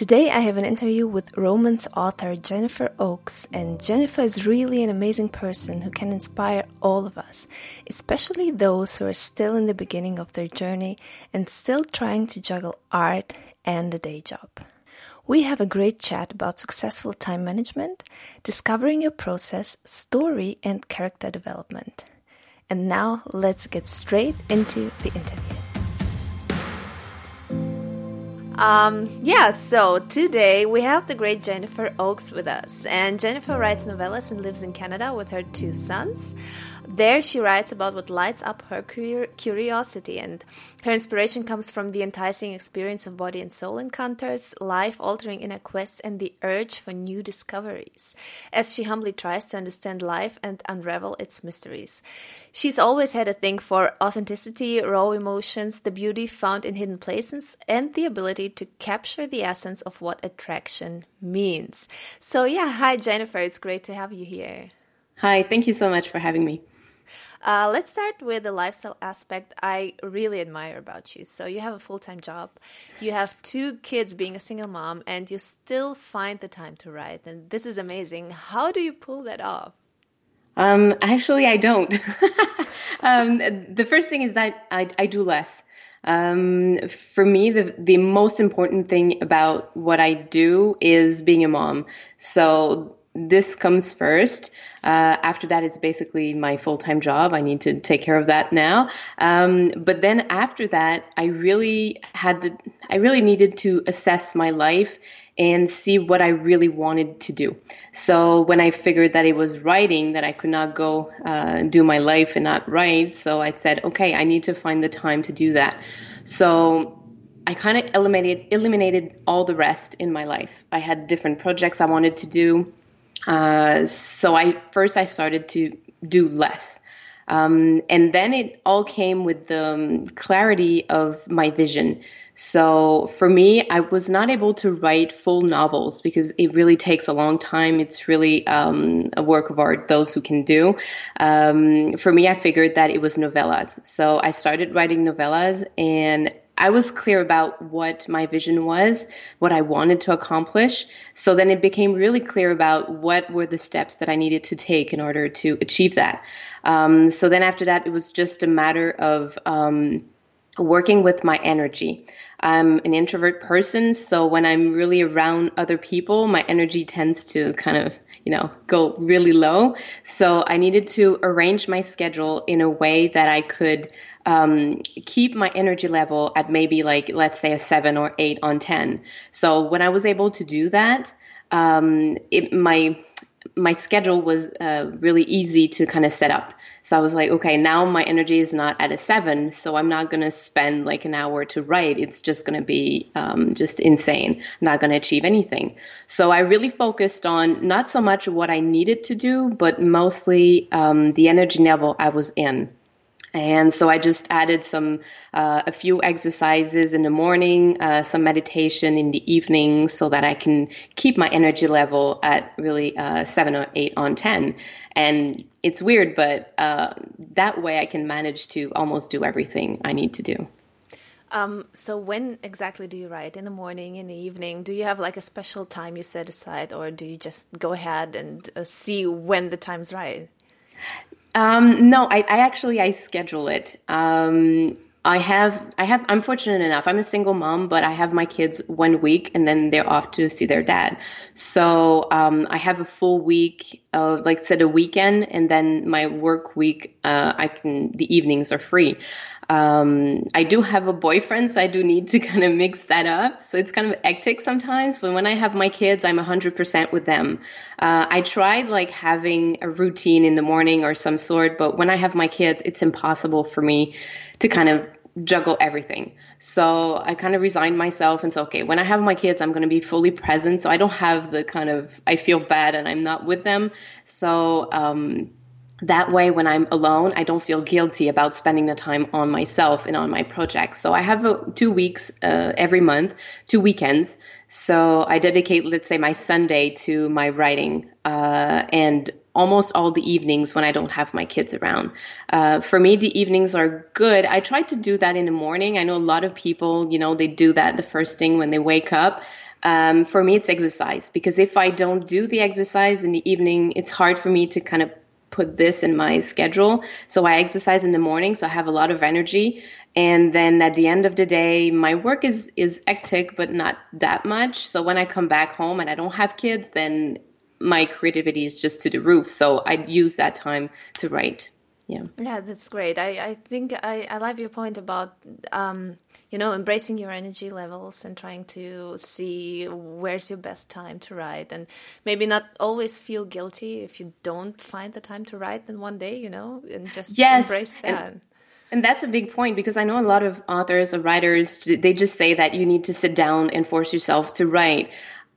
Today I have an interview with romance author Jennifer Oakes, and Jennifer is really an amazing person who can inspire all of us, especially those who are still in the beginning of their journey and still trying to juggle art and a day job. We have a great chat about successful time management, discovering your process, story, and character development. And now let's get straight into the interview. Um, yeah, so today we have the great Jennifer Oakes with us. And Jennifer writes novellas and lives in Canada with her two sons. There, she writes about what lights up her curiosity, and her inspiration comes from the enticing experience of body and soul encounters, life altering inner quests, and the urge for new discoveries, as she humbly tries to understand life and unravel its mysteries. She's always had a thing for authenticity, raw emotions, the beauty found in hidden places, and the ability to capture the essence of what attraction means. So, yeah, hi, Jennifer. It's great to have you here. Hi, thank you so much for having me. Uh, let's start with the lifestyle aspect I really admire about you. So, you have a full time job, you have two kids being a single mom, and you still find the time to write. And this is amazing. How do you pull that off? Um, actually, I don't. um, the first thing is that I, I do less. Um, for me, the the most important thing about what I do is being a mom. So this comes first. Uh, after that, it's basically my full time job. I need to take care of that now. Um, but then after that, I really had to, I really needed to assess my life and see what I really wanted to do. So when I figured that it was writing, that I could not go uh, do my life and not write, so I said, okay, I need to find the time to do that. So I kind of eliminated eliminated all the rest in my life. I had different projects I wanted to do. Uh, so I first I started to do less. Um, and then it all came with the um, clarity of my vision. So for me, I was not able to write full novels because it really takes a long time. It's really um, a work of art, those who can do. Um, for me, I figured that it was novellas. So I started writing novellas and I was clear about what my vision was, what I wanted to accomplish. So then it became really clear about what were the steps that I needed to take in order to achieve that. Um, so then after that, it was just a matter of um, working with my energy. I'm an introvert person, so when I'm really around other people, my energy tends to kind of, you know, go really low. So I needed to arrange my schedule in a way that I could um, keep my energy level at maybe like, let's say, a seven or eight on 10. So when I was able to do that, um, it, my my schedule was uh, really easy to kind of set up. So I was like, okay, now my energy is not at a seven, so I'm not going to spend like an hour to write. It's just going to be um, just insane. I'm not going to achieve anything. So I really focused on not so much what I needed to do, but mostly um, the energy level I was in. And so I just added some, uh, a few exercises in the morning, uh, some meditation in the evening, so that I can keep my energy level at really uh, seven or eight on 10. And it's weird, but uh, that way I can manage to almost do everything I need to do. Um, so when exactly do you write? In the morning, in the evening? Do you have like a special time you set aside, or do you just go ahead and uh, see when the time's right? Um, no, I, I, actually I schedule it. Um, I have I have I'm fortunate enough. I'm a single mom, but I have my kids one week and then they're off to see their dad. So um, I have a full week of like said a weekend, and then my work week. Uh, I can the evenings are free. Um, I do have a boyfriend, so I do need to kind of mix that up. So it's kind of hectic sometimes. But when I have my kids, I'm 100% with them. Uh, I tried like having a routine in the morning or some sort, but when I have my kids, it's impossible for me to kind of juggle everything. So I kind of resigned myself and said, okay, when I have my kids, I'm going to be fully present. So I don't have the kind of, I feel bad and I'm not with them. So, um, that way when i'm alone i don't feel guilty about spending the time on myself and on my projects so i have a, two weeks uh, every month two weekends so i dedicate let's say my sunday to my writing uh, and almost all the evenings when I don't have my kids around. Uh, for me, the evenings are good. I try to do that in the morning. I know a lot of people, you know, they do that the first thing when they wake up. Um, for me, it's exercise because if I don't do the exercise in the evening, it's hard for me to kind of put this in my schedule. So I exercise in the morning, so I have a lot of energy. And then at the end of the day, my work is is hectic, but not that much. So when I come back home and I don't have kids, then my creativity is just to the roof. So I use that time to write. Yeah. Yeah, that's great. I, I think I, I love your point about, um, you know, embracing your energy levels and trying to see where's your best time to write and maybe not always feel guilty if you don't find the time to write then one day, you know, and just yes, embrace that. And- and that's a big point because I know a lot of authors or writers, they just say that you need to sit down and force yourself to write.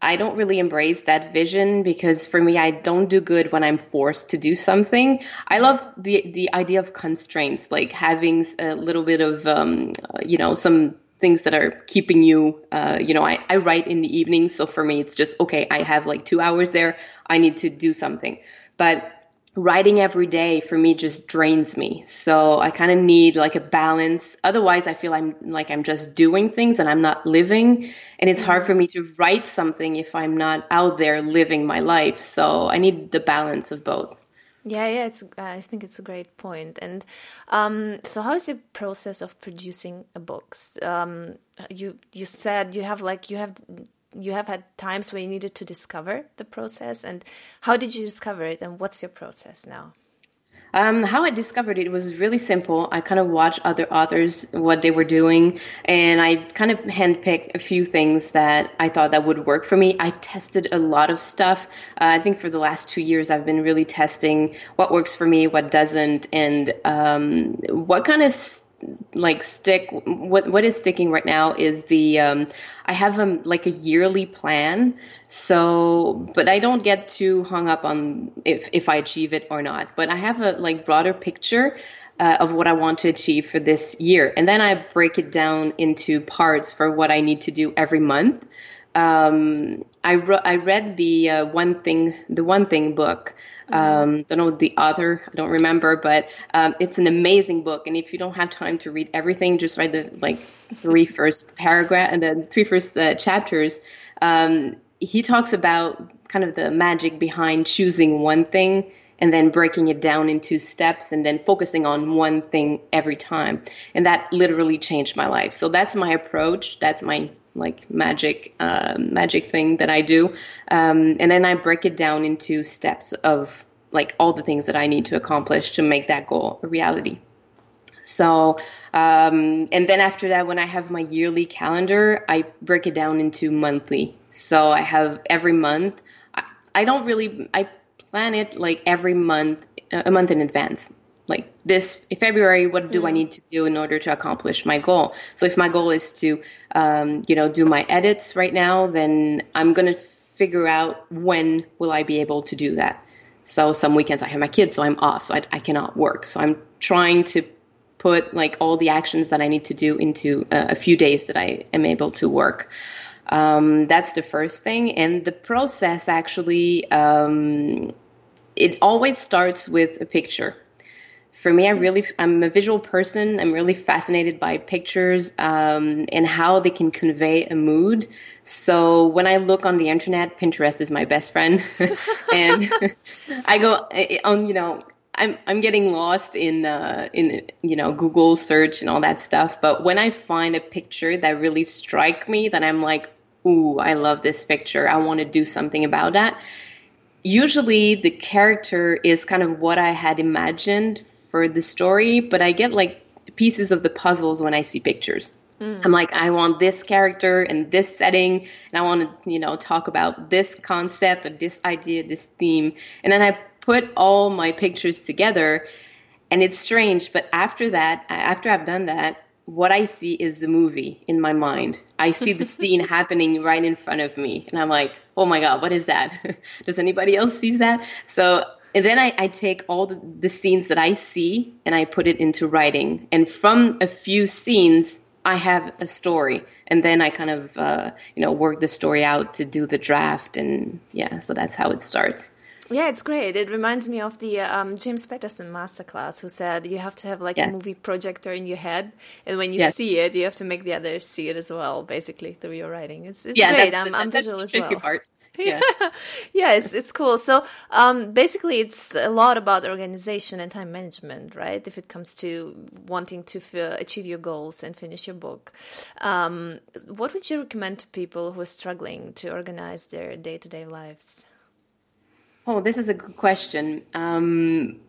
I don't really embrace that vision because for me, I don't do good when I'm forced to do something. I love the the idea of constraints, like having a little bit of, um, uh, you know, some things that are keeping you. Uh, you know, I, I write in the evening, so for me, it's just okay. I have like two hours there. I need to do something, but writing every day for me just drains me. So I kind of need like a balance. Otherwise, I feel I'm like I'm just doing things and I'm not living. And it's hard for me to write something if I'm not out there living my life. So I need the balance of both. Yeah, yeah, it's. I think it's a great point. And um, so, how's your process of producing a book? Um, you you said you have like you have you have had times where you needed to discover the process and how did you discover it and what's your process now um, how I discovered it was really simple. I kind of watched other authors what they were doing, and I kind of handpicked a few things that I thought that would work for me. I tested a lot of stuff. Uh, I think for the last two years, I've been really testing what works for me, what doesn't, and um, what kind of like stick what what is sticking right now is the um, I have a like a yearly plan. So but I don't get too hung up on if if I achieve it or not. But I have a like broader picture uh, of what I want to achieve for this year. And then I break it down into parts for what I need to do every month. Um, I, re- I read the uh, one thing the one thing book um, don't know the author, I don't remember, but um, it's an amazing book. And if you don't have time to read everything, just read the like three first paragraph and the three first uh, chapters. Um, he talks about kind of the magic behind choosing one thing and then breaking it down into steps and then focusing on one thing every time. And that literally changed my life. So that's my approach. That's my like magic uh, magic thing that I do, um, and then I break it down into steps of like all the things that I need to accomplish to make that goal a reality. So, um, and then after that, when I have my yearly calendar, I break it down into monthly. So I have every month. I, I don't really I plan it like every month, a month in advance like this February, what do mm. I need to do in order to accomplish my goal? So if my goal is to, um, you know, do my edits right now, then I'm going to figure out when will I be able to do that. So some weekends I have my kids, so I'm off, so I, I cannot work. So I'm trying to put like all the actions that I need to do into uh, a few days that I am able to work. Um, that's the first thing, and the process actually. Um, it always starts with a picture for me, I really, I'm a visual person. I'm really fascinated by pictures um, and how they can convey a mood. So when I look on the internet, Pinterest is my best friend, and I go on, you know, I'm I'm getting lost in uh, in you know Google search and all that stuff. But when I find a picture that really strike me, that I'm like, ooh, I love this picture. I want to do something about that. Usually, the character is kind of what I had imagined for the story, but I get like pieces of the puzzles when I see pictures. Mm. I'm like, I want this character and this setting, and I want to, you know, talk about this concept or this idea, this theme. And then I put all my pictures together, and it's strange. But after that, after I've done that, what I see is the movie in my mind. I see the scene happening right in front of me, and I'm like, oh my god, what is that? Does anybody else see that? So and then I, I take all the, the scenes that I see and I put it into writing. And from a few scenes, I have a story, and then I kind of uh, you know work the story out to do the draft, and yeah, so that's how it starts. Yeah, it's great. It reminds me of the um, James Patterson masterclass, who said you have to have like yes. a movie projector in your head, and when you yes. see it, you have to make the others see it as well, basically through your writing. It's, it's yeah, great. I'm, I'm visual as well. Part yeah. Yeah it's it's cool. So um basically it's a lot about organization and time management right? If it comes to wanting to f- achieve your goals and finish your book. Um what would you recommend to people who are struggling to organize their day-to-day lives? Oh this is a good question. Um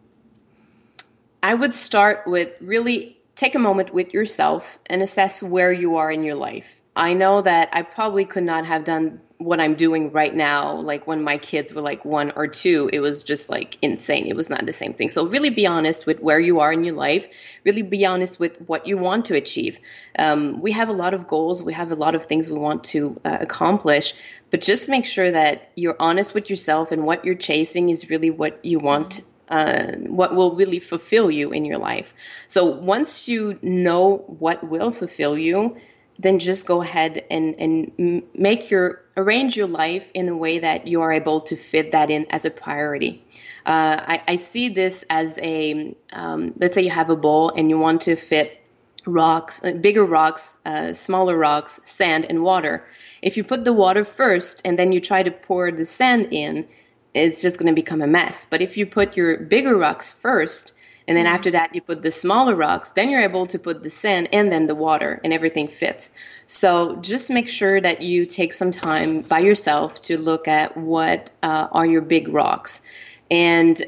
i would start with really take a moment with yourself and assess where you are in your life I know that I probably could not have done what I'm doing right now, like when my kids were like one or two, it was just like insane. It was not the same thing. So, really be honest with where you are in your life. Really be honest with what you want to achieve. Um, we have a lot of goals, we have a lot of things we want to uh, accomplish, but just make sure that you're honest with yourself and what you're chasing is really what you want uh, what will really fulfill you in your life. So once you know what will fulfill you, then just go ahead and and make your arrange your life in a way that you are able to fit that in as a priority. Uh, I, I, see this as a um, let's say you have a bowl and you want to fit rocks, uh, bigger rocks, uh, smaller rocks, sand, and water. If you put the water first and then you try to pour the sand in, it's just going to become a mess. But if you put your bigger rocks first, and then after that, you put the smaller rocks. Then you're able to put the sand and then the water, and everything fits. So just make sure that you take some time by yourself to look at what uh, are your big rocks, and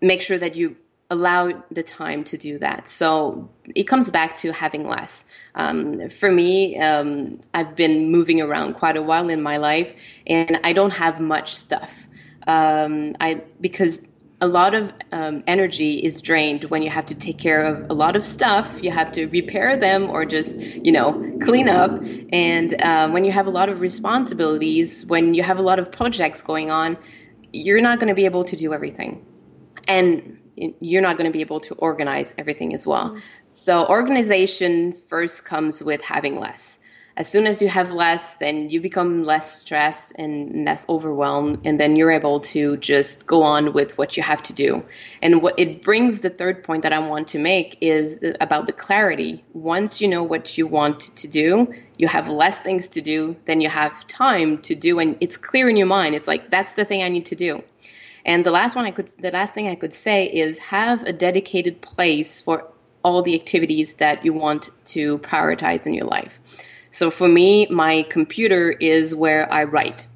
make sure that you allow the time to do that. So it comes back to having less. Um, for me, um, I've been moving around quite a while in my life, and I don't have much stuff. Um, I because a lot of um, energy is drained when you have to take care of a lot of stuff. You have to repair them or just, you know, clean up. And uh, when you have a lot of responsibilities, when you have a lot of projects going on, you're not going to be able to do everything. And you're not going to be able to organize everything as well. Mm-hmm. So, organization first comes with having less as soon as you have less, then you become less stressed and less overwhelmed, and then you're able to just go on with what you have to do. And what it brings the third point that I want to make is about the clarity. Once you know what you want to do, you have less things to do than you have time to do, and it's clear in your mind. It's like that's the thing I need to do. And the last one I could, the last thing I could say is have a dedicated place for all the activities that you want to prioritize in your life. So for me, my computer is where I write.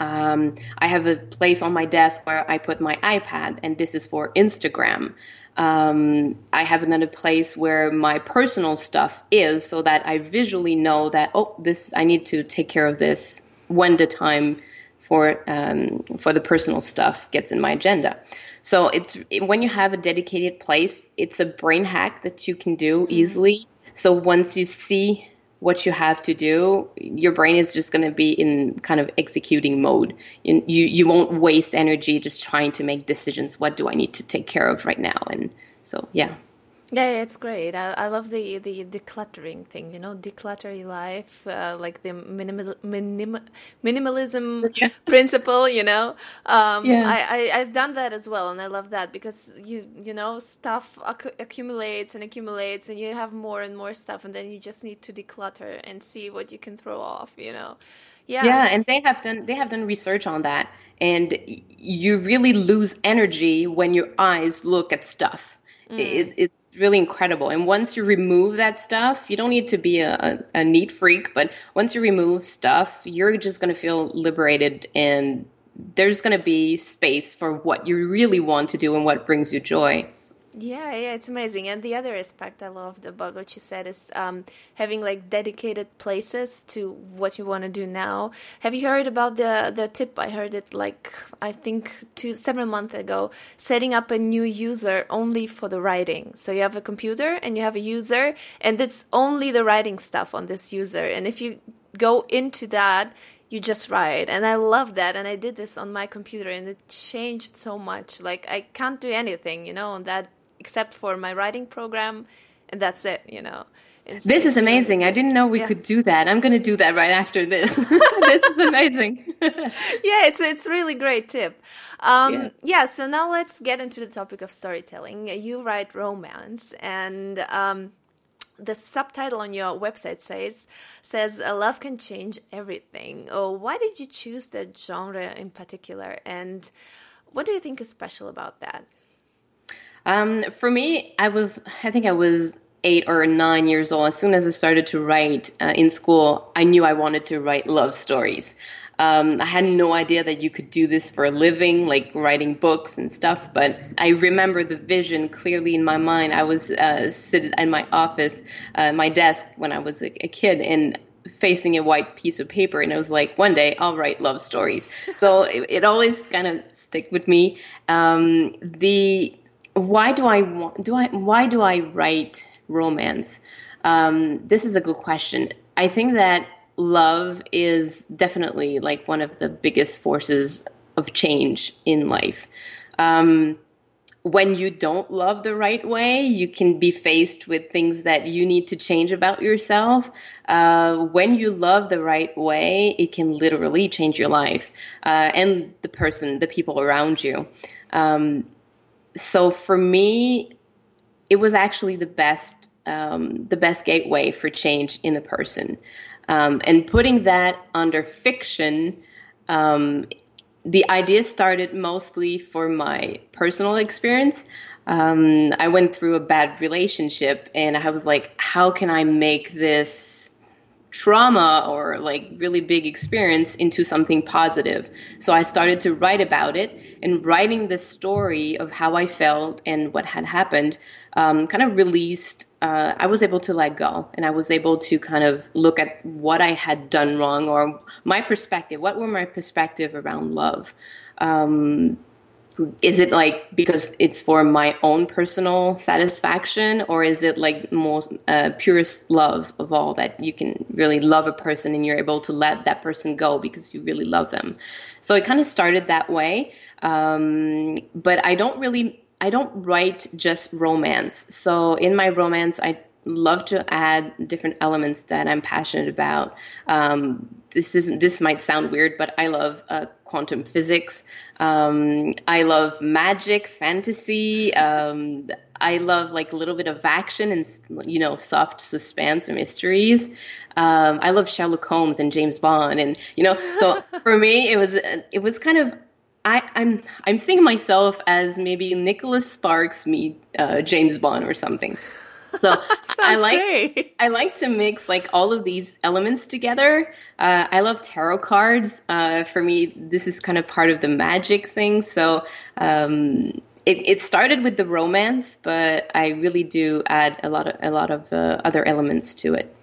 Um, I have a place on my desk where I put my iPad, and this is for Instagram. Um, I have another place where my personal stuff is, so that I visually know that oh, this I need to take care of this when the time for um, for the personal stuff gets in my agenda. So it's when you have a dedicated place, it's a brain hack that you can do mm-hmm. easily. So once you see what you have to do, your brain is just going to be in kind of executing mode. You, you you won't waste energy just trying to make decisions. What do I need to take care of right now? And so yeah. Yeah, it's great. I, I love the, the decluttering thing, you know, declutter your life, uh, like the minimal, minim, minimalism yeah. principle, you know. Um, yeah. I, I, I've done that as well, and I love that because you, you know, stuff acc- accumulates and accumulates, and you have more and more stuff, and then you just need to declutter and see what you can throw off, you know. Yeah. Yeah, and they have done they have done research on that, and you really lose energy when your eyes look at stuff Mm. It, it's really incredible. And once you remove that stuff, you don't need to be a, a, a neat freak, but once you remove stuff, you're just going to feel liberated and there's going to be space for what you really want to do and what brings you joy. Yeah, yeah, it's amazing. And the other aspect I loved about what you said is um, having like dedicated places to what you want to do now. Have you heard about the the tip? I heard it like I think two several months ago. Setting up a new user only for the writing. So you have a computer and you have a user, and it's only the writing stuff on this user. And if you go into that, you just write and i love that and i did this on my computer and it changed so much like i can't do anything you know on that except for my writing program, and that's it. You know. It's, this is amazing. I didn't know we yeah. could do that. I'm going to do that right after this. this is amazing. yeah, it's it's really great tip. Um, yeah. yeah. So now let's get into the topic of storytelling. You write romance, and um, the subtitle on your website says says love can change everything. Oh, why did you choose that genre in particular, and what do you think is special about that? Um, for me, I was, I think I was eight or nine years old. As soon as I started to write uh, in school, I knew I wanted to write love stories. Um, I had no idea that you could do this for a living, like writing books and stuff. But I remember the vision clearly in my mind. I was uh, sitting in my office, uh, my desk when I was a, a kid, and facing a white piece of paper and it was like one day i'll write love stories so it, it always kind of stick with me um, the why do I do I why do I write romance? Um, this is a good question. I think that love is definitely like one of the biggest forces of change in life. Um, when you don't love the right way, you can be faced with things that you need to change about yourself. Uh, when you love the right way, it can literally change your life uh, and the person, the people around you. Um, so for me, it was actually the best um, the best gateway for change in the person. Um, and putting that under fiction, um, the idea started mostly for my personal experience. Um, I went through a bad relationship, and I was like, how can I make this trauma or like really big experience into something positive. So I started to write about it and writing the story of how I felt and what had happened um, kind of released. Uh, I was able to let go and I was able to kind of look at what I had done wrong or my perspective. What were my perspective around love? Um, is it like because it's for my own personal satisfaction or is it like most uh, purest love of all that you can really love a person and you're able to let that person go because you really love them? So it kind of started that way um, but i don't really i don't write just romance. So in my romance i love to add different elements that i'm passionate about um, this isn't this might sound weird but i love uh, quantum physics. Um, I love magic, fantasy. Um, I love like a little bit of action and you know soft suspense and mysteries. Um, I love Sherlock Holmes and James Bond, and you know, so for me, it was it was kind of I, I'm I'm seeing myself as maybe Nicholas Sparks meet uh, James Bond or something. So I like great. I like to mix like all of these elements together. Uh, I love tarot cards. Uh, for me, this is kind of part of the magic thing. So um, it, it started with the romance, but I really do add a lot of a lot of uh, other elements to it.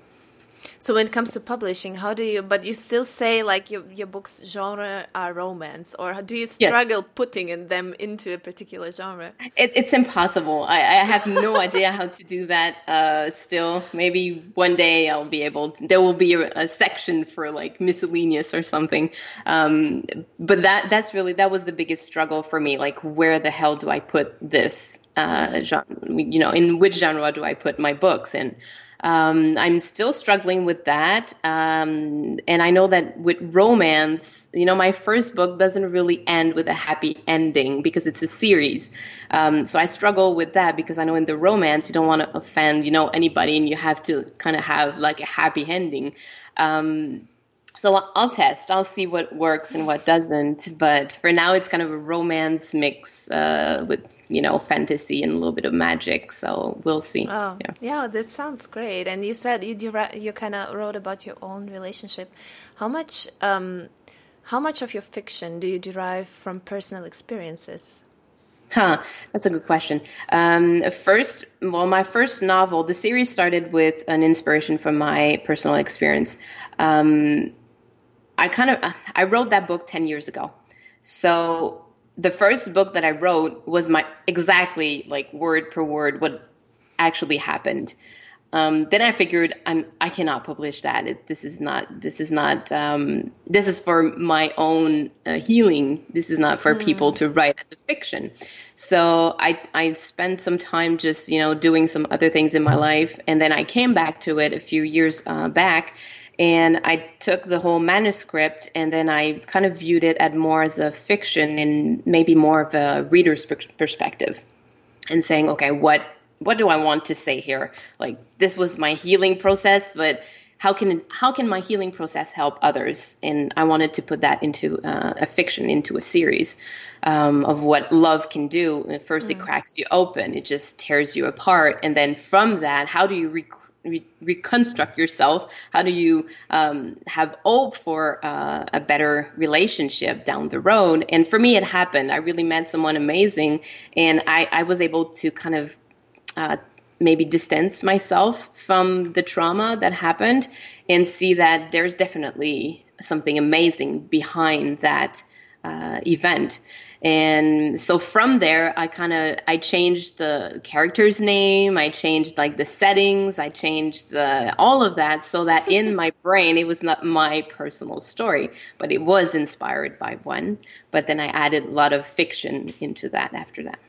So when it comes to publishing, how do you? But you still say like your your books genre are romance, or do you struggle yes. putting in them into a particular genre? It, it's impossible. I, I have no idea how to do that. Uh, still, maybe one day I'll be able. To, there will be a, a section for like miscellaneous or something. Um, but that that's really that was the biggest struggle for me. Like, where the hell do I put this uh, genre? You know, in which genre do I put my books? And um, I'm still struggling with that. Um, and I know that with romance, you know, my first book doesn't really end with a happy ending because it's a series. Um, so I struggle with that because I know in the romance, you don't want to offend, you know, anybody and you have to kind of have like a happy ending. Um, so I'll test. I'll see what works and what doesn't. But for now, it's kind of a romance mix uh, with you know fantasy and a little bit of magic. So we'll see. Oh, yeah, yeah that sounds great. And you said you you, you kind of wrote about your own relationship. How much um, how much of your fiction do you derive from personal experiences? Huh, that's a good question. Um, first, well, my first novel, the series started with an inspiration from my personal experience. Um, I kind of I wrote that book ten years ago, so the first book that I wrote was my exactly like word per word what actually happened. Um, then I figured I'm I cannot publish that. It, this is not this is not um, this is for my own uh, healing. This is not for mm. people to write as a fiction. So I I spent some time just you know doing some other things in my life, and then I came back to it a few years uh, back, and I took the whole manuscript and then I kind of viewed it at more as a fiction and maybe more of a reader's perspective, and saying, okay, what what do I want to say here? Like this was my healing process, but how can how can my healing process help others? And I wanted to put that into uh, a fiction, into a series um, of what love can do. First, mm. it cracks you open, it just tears you apart, and then from that, how do you re- re- reconstruct yourself? How do you um, have hope for uh, a better relationship down the road? And for me, it happened. I really met someone amazing, and I, I was able to kind of uh, maybe distance myself from the trauma that happened and see that there's definitely something amazing behind that uh, event and so from there i kind of i changed the character's name i changed like the settings i changed the all of that so that in my brain it was not my personal story but it was inspired by one. But then i added a lot of fiction into that after that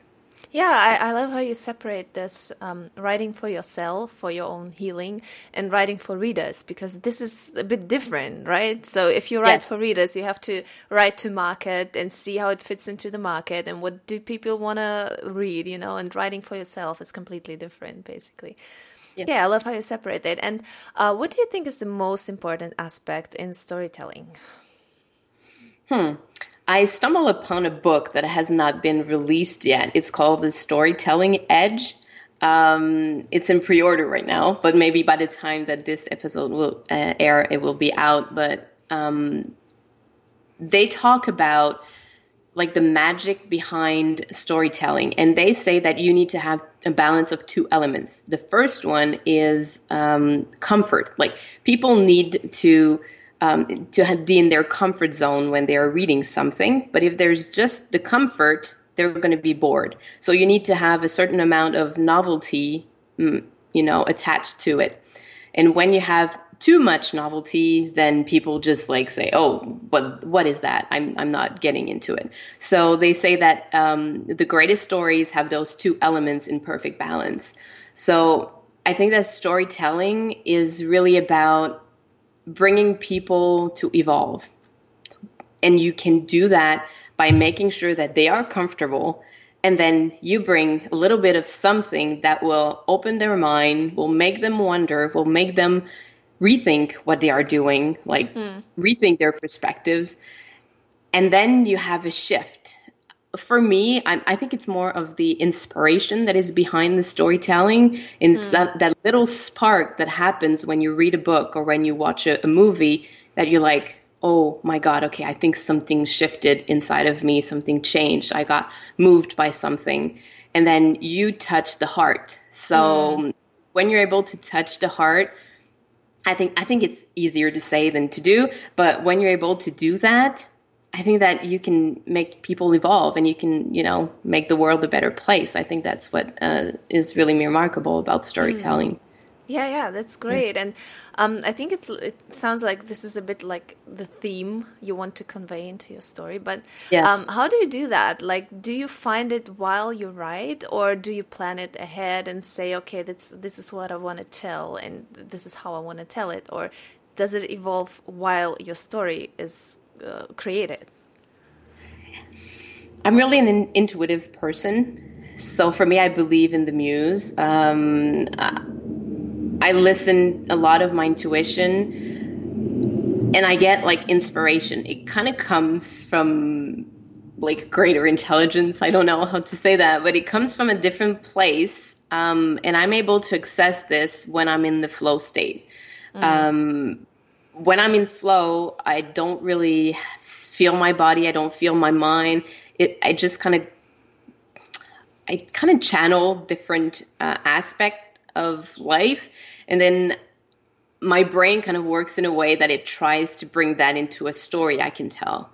yeah, I, I love how you separate this um, writing for yourself, for your own healing, and writing for readers, because this is a bit different, right? So if you write yes. for readers, you have to write to market and see how it fits into the market and what do people want to read, you know, and writing for yourself is completely different, basically. Yeah, yeah I love how you separate it. And uh, what do you think is the most important aspect in storytelling? Hmm. I stumble upon a book that has not been released yet. It's called The Storytelling Edge. Um, it's in pre-order right now, but maybe by the time that this episode will uh, air, it will be out. But um, they talk about like the magic behind storytelling, and they say that you need to have a balance of two elements. The first one is um, comfort. Like people need to um, to be in their comfort zone when they are reading something. But if there's just the comfort, they're going to be bored. So you need to have a certain amount of novelty, mm, you know, attached to it. And when you have too much novelty, then people just like say, "Oh, but what is that? I'm I'm not getting into it." So they say that um, the greatest stories have those two elements in perfect balance. So I think that storytelling is really about bringing people to evolve. And you can do that by making sure that they are comfortable. And then you bring a little bit of something that will open their mind, will make them wonder, will make them rethink what they are doing, like mm. rethink their perspectives. And then you have a shift for me, I, I, think it's more of the inspiration that is behind the storytelling. And mm. that, that little spark that happens when you read a book or when you watch a, a, movie that you're like, oh my God, okay, I think something shifted inside of me, something changed. I got moved by something. And then you touch the heart. So mm. when you're able to touch the heart, I think I think it's easier to say than to do, but when you're able to do that, I think that you can make people evolve and you can, you know, make the world a better place. I think that's what uh, is really remarkable about storytelling. Mm. Yeah, yeah, that's great. And um, I think it, it sounds like this is a bit like the theme you want to convey into your story. But yes. um, how do you do that? Like, do you find it while you write, or do you plan it ahead and say, okay, this this is what I want to tell, and this is how I want to tell it, or does it evolve while your story is uh, created? I'm really an intuitive person. So for me, I believe in the muse. Um, I listen a lot of my intuition and I get like inspiration. It kind of comes from like greater intelligence. I don't know how to say that, but it comes from a different place. Um, and I'm able to access this when I'm in the flow state. Mm. Um, when I'm in flow, I don't really feel my body. I don't feel my mind. It, I just kind of, I kind of channel different uh, aspect of life, and then my brain kind of works in a way that it tries to bring that into a story I can tell.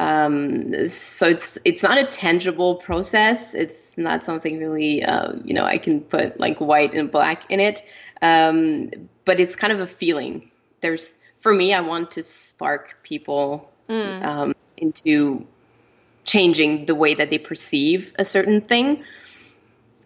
Um, so it's it's not a tangible process. It's not something really uh, you know I can put like white and black in it. Um, but it's kind of a feeling. There's for me, I want to spark people mm. um, into changing the way that they perceive a certain thing.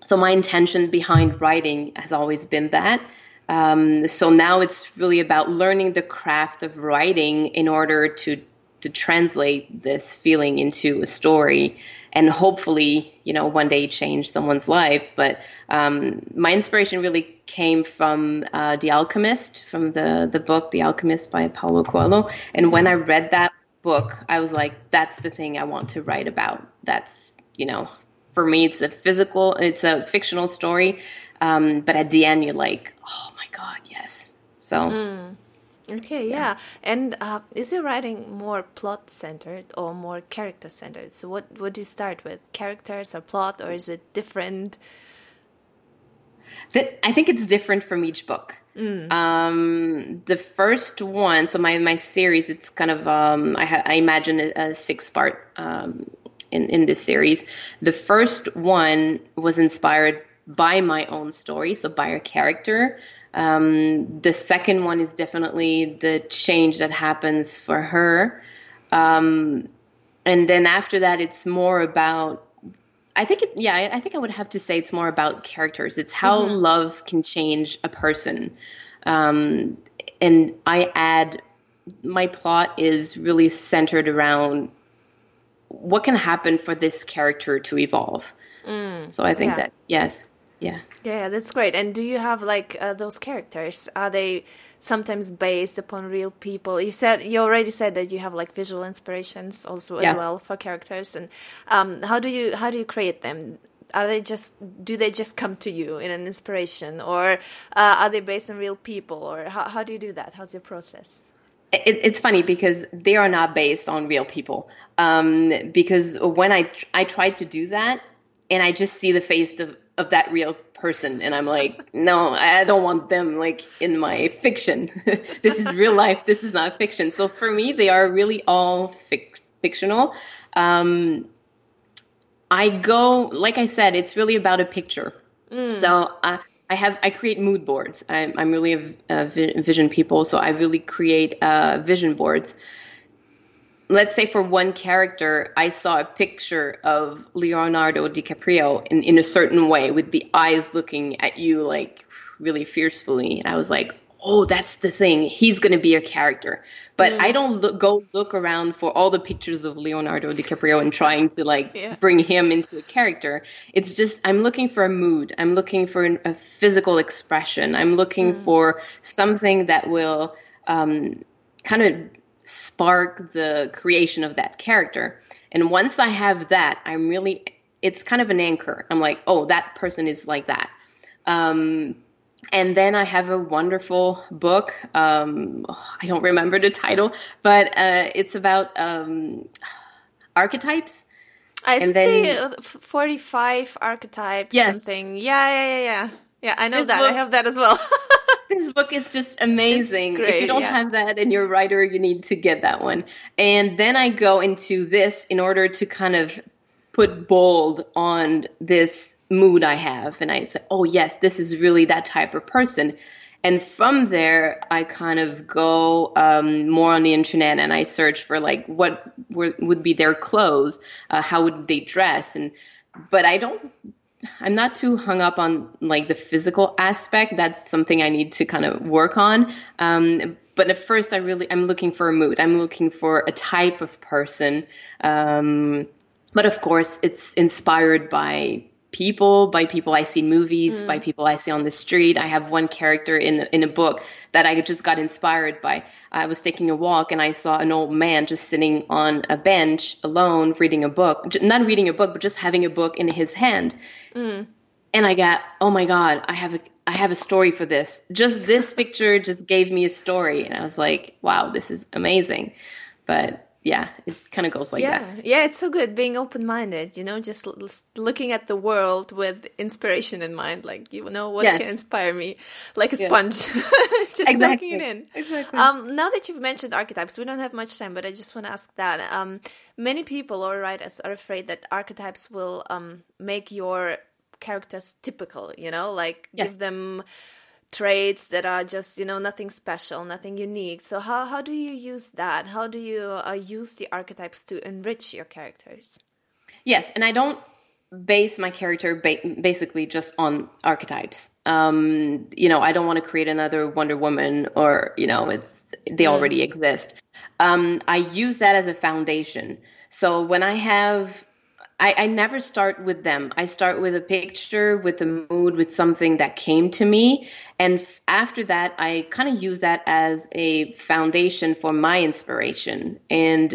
So my intention behind writing has always been that. Um, so now it's really about learning the craft of writing in order to to translate this feeling into a story and hopefully you know one day change someone's life. But um, my inspiration really came from uh, the alchemist from the the book the alchemist by paulo coelho. And when i read that book i was like that's the thing i want to write about. That's you know for me it's a physical it's a fictional story. Um, but at the end you're like oh my god yes. So mm. Okay, yeah. yeah. And uh, is your writing more plot centered or more character centered? So, what what do you start with? Characters or plot, or is it different? I think it's different from each book. Mm. Um, the first one, so my, my series, it's kind of um, I, ha- I imagine a, a six part um, in in this series. The first one was inspired by my own story, so by a character. Um, the second one is definitely the change that happens for her. Um, and then after that, it's more about. I think, it, yeah, I think I would have to say it's more about characters. It's how mm-hmm. love can change a person. Um, and I add, my plot is really centered around what can happen for this character to evolve. Mm, so I think yeah. that, yes yeah. Yeah that's great. And do you have like uh, those characters? Are they sometimes based upon real people? You said you already said that you have like visual inspirations also yeah. as well for characters. And um, how do you how do you create them? Are they just do they just come to you in an inspiration? Or uh, are they based on real people? Or how, how do you do that? How's your process? It, it's funny because they are not based on real people. Um, because when I I tried to do that and I just see the face of of that real person. And i'm like no i don't want them like in my fiction. This is real life. This is not fiction. So for me they are really all fic- fictional. Um, i go like i said it's really about a picture. Mm. so uh, I have I create mood boards. I'm, I'm really a, a, vision people, so I really create uh, vision boards let's say for one character, I saw a picture of Leonardo DiCaprio in, in a certain way with the eyes looking at you like really fiercely. And I was like, oh, that's the thing. He's going to be a character. But I don't look, go look around for all the pictures of Leonardo DiCaprio and trying to like yeah. bring him into a character. It's just, I'm looking for a mood. I'm looking for an, a physical expression. I'm looking mm. for something that will um, kind of spark the creation of that character. And once I have that, I'm really, it's kind of an anchor. I'm like, oh, that person is like that. Um, and then I have a wonderful book. Um, I don't remember the title, but uh, it's about um, archetypes. I and then, 45 archetypes, yes. something. Yeah, yeah, yeah, yeah. Yeah, I know that. Book, I have that as well. this book is just amazing. Great, if you don't yeah. have that and you're a writer, you need to get that one. And then I go into this in order to kind of put bold on this mood I have. And I say, oh, yes, this is really that type of person. And from there, I kind of go um, more on the internet and I search for like what were, would be their clothes, uh, how would they dress, and but I don't I'm not too hung up on like the physical aspect. That's something I need to kind of work on. Um, but at first, I really I'm looking for a mood. I'm looking for a type of person. Um, but of course, it's inspired by people, by people I see in movies, mm. by people I see on the street. I have one character in in a book that I just got inspired by. I was taking a walk and I saw an old man just sitting on a bench alone reading a book, not reading a book, but just having a book in his hand. Mm. And I got, oh my god, I have a I have a story for this. Just this picture just gave me a story, and I was like, wow, this is amazing. But yeah, it kind of goes like yeah. that. Yeah, it's so good being open minded, you know, just l- looking at the world with inspiration in mind. Like, you know, what yes. can inspire me? Like a sponge, just exactly. soaking it in. Exactly. Um, now that you've mentioned archetypes, we don't have much time, but I just want to ask that. Um, many people or writers are afraid that archetypes will um, make your characters typical, you know, like yes. give them traits that are just you know nothing special nothing unique. So how, how do you use that? How do you uh, use the archetypes to enrich your characters? Yes and i don't base my character ba- basically just on archetypes. Um you know i don't want to create another wonder woman or you know it's they mm. already exist. Um i use that as a foundation. So when i have I, I never start with them. I start with a picture, with a mood, with something that came to me. And f- after that, I kind of use that as a foundation for my inspiration. And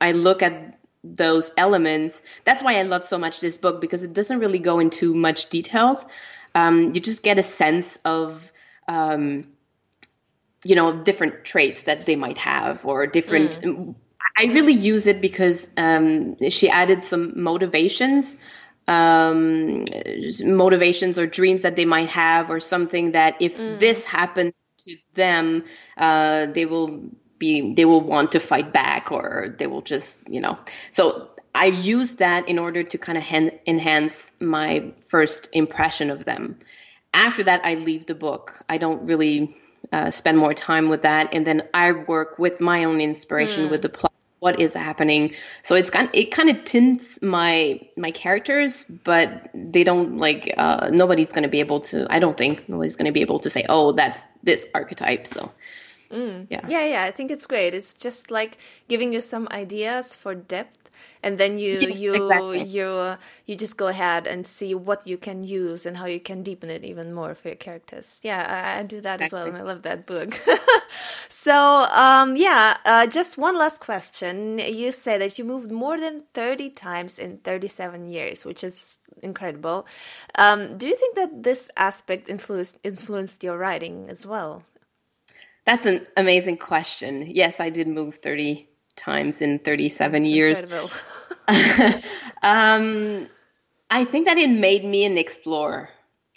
I look at those elements. That's why I love so much this book because it doesn't really go into much details. Um, you just get a sense of, um, you know, different traits that they might have or different. Mm I really use it because um, she added some motivations, um, motivations or dreams that they might have, or something that if mm. this happens to them, uh, they will be they will want to fight back, or they will just you know. So I use that in order to kind of hen- enhance my first impression of them. After that, I leave the book. I don't really uh, spend more time with that, and then I work with my own inspiration mm. with the what is happening. So it's kind it kind of tints my my characters, but they don't like uh, nobody's going to be able to. I don't think nobody's going to be able to say, oh, that's this archetype. So. Mm. Yeah. yeah, yeah, I think it's great. It's just like giving you some ideas for depth and then you yes, you exactly. you you just go ahead and see what you can use and how you can deepen it even more for your characters. Yeah i, I do that exactly. as well and i love that book. So um, yeah uh, just one last question. You say that you moved more than 30 times in 37 years which is incredible. Um, do you think that this aspect influenced influenced your writing as well? That's an amazing question. Yes i did move 30 times in 37 That's years. um, I think that it made me an explorer.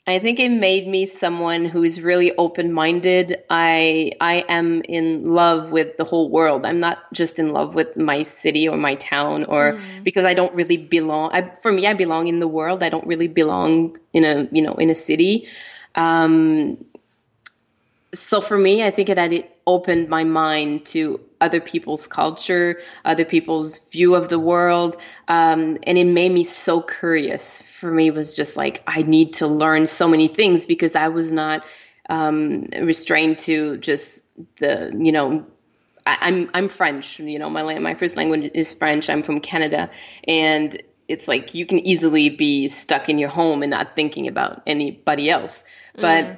I think it made me someone who is really open-minded. I I am in love with the whole world. I'm not just in love with my city or my town or mm. because I don't really belong. I, for me, I belong in the world. I don't really belong in a you know in a city. Um, so for me, I think that it opened my mind to other people's culture, other people's view of the world, um, and it made me so curious. For me, it was just like I need to learn so many things because I was not um, restrained to just the you know. I, I'm I'm French, you know. My my first language is French. I'm from Canada, and it's like you can easily be stuck in your home and not thinking about anybody else. But mm.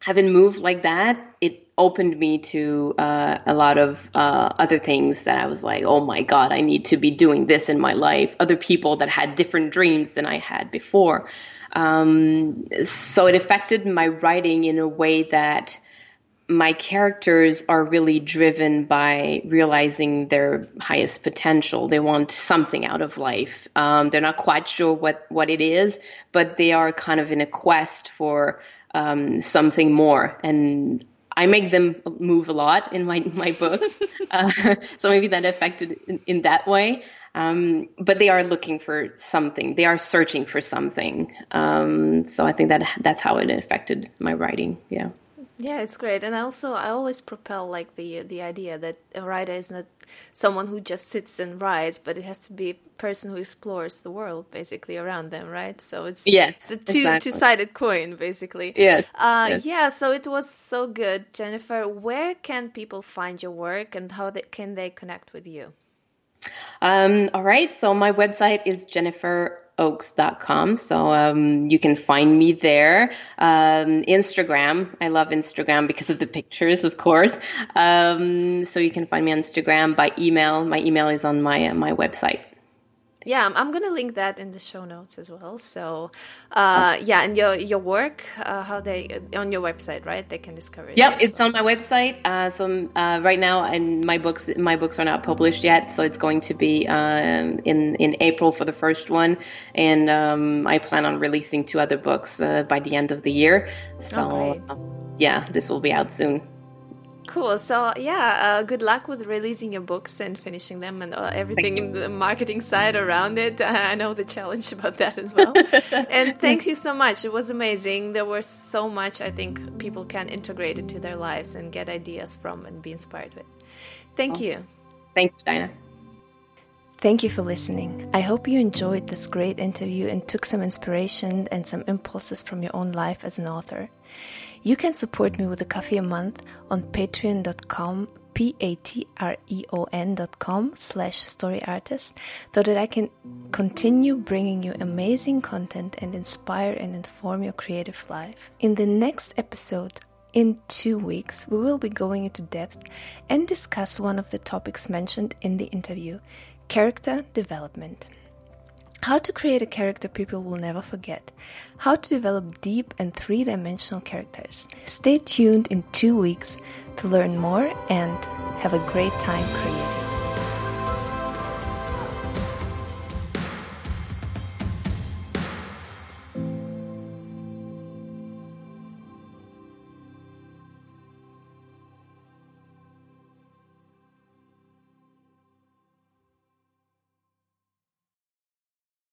Having moved like that, it opened me to uh, a lot of uh, other things that I was like, oh my God, I need to be doing this in my life. Other people that had different dreams than I had before. Um, so it affected my writing in a way that my characters are really driven by realizing their highest potential. They want something out of life. Um, they're not quite sure what, what it is, but they are kind of in a quest for um, something more. And I make them move a lot in my my books, uh, so maybe that affected in, in that way. Um, but they are looking for something. They are searching for something. Um, so I think that that's how it affected my writing. Yeah. Yeah, it's great, and also I always propel like the the idea that a writer is not someone who just sits and writes, but it has to be a person who explores the world basically around them, right? So it's yes, it's a two exactly. two sided coin, basically. Yes. Uh, yes. Yeah. So it was so good, Jennifer. Where can people find your work, and how they, can they connect with you? Um, all right. So my website is Jennifer oakes.com. So um, you can find me there. Um, Instagram. I love Instagram because of the pictures, of course. Um, so you can find me on Instagram by email. My email is on my uh, my website. Yeah, I'm, I'm, gonna link that in the show notes as well. So, uh, yeah, and your your work, uh, how they on your website, right? They can discover it. Yep, it's well. on my website. Uh, so uh, right now, and my books my books are not published yet, so it's going to be um, in in April for the first one, and um, I plan on releasing two other books uh, by the end of the year. So, oh, yeah, this will be out soon. Cool. So yeah, uh, good luck with releasing your books and finishing them and uh, everything in the marketing side around it. I know the challenge about that as well. and thank you so much. It was amazing. There was so much I think people can integrate into their lives and get ideas from and be inspired with. Thank oh. you. Thanks, Dinah. Thank you for listening. I hope you enjoyed this great interview and took some inspiration and some impulses from your own life as an author. You can support me with a coffee a month on patreon.com p-a-t-r-e-o-n dot com slash story artist so that I can continue bringing you amazing content and inspire and inform your creative life. In the next episode, in two weeks, we will be going into depth and discuss one of the topics mentioned in the interview character development. How to create a character people will never forget. How to develop deep and three dimensional characters. Stay tuned in two weeks to learn more and have a great time creating.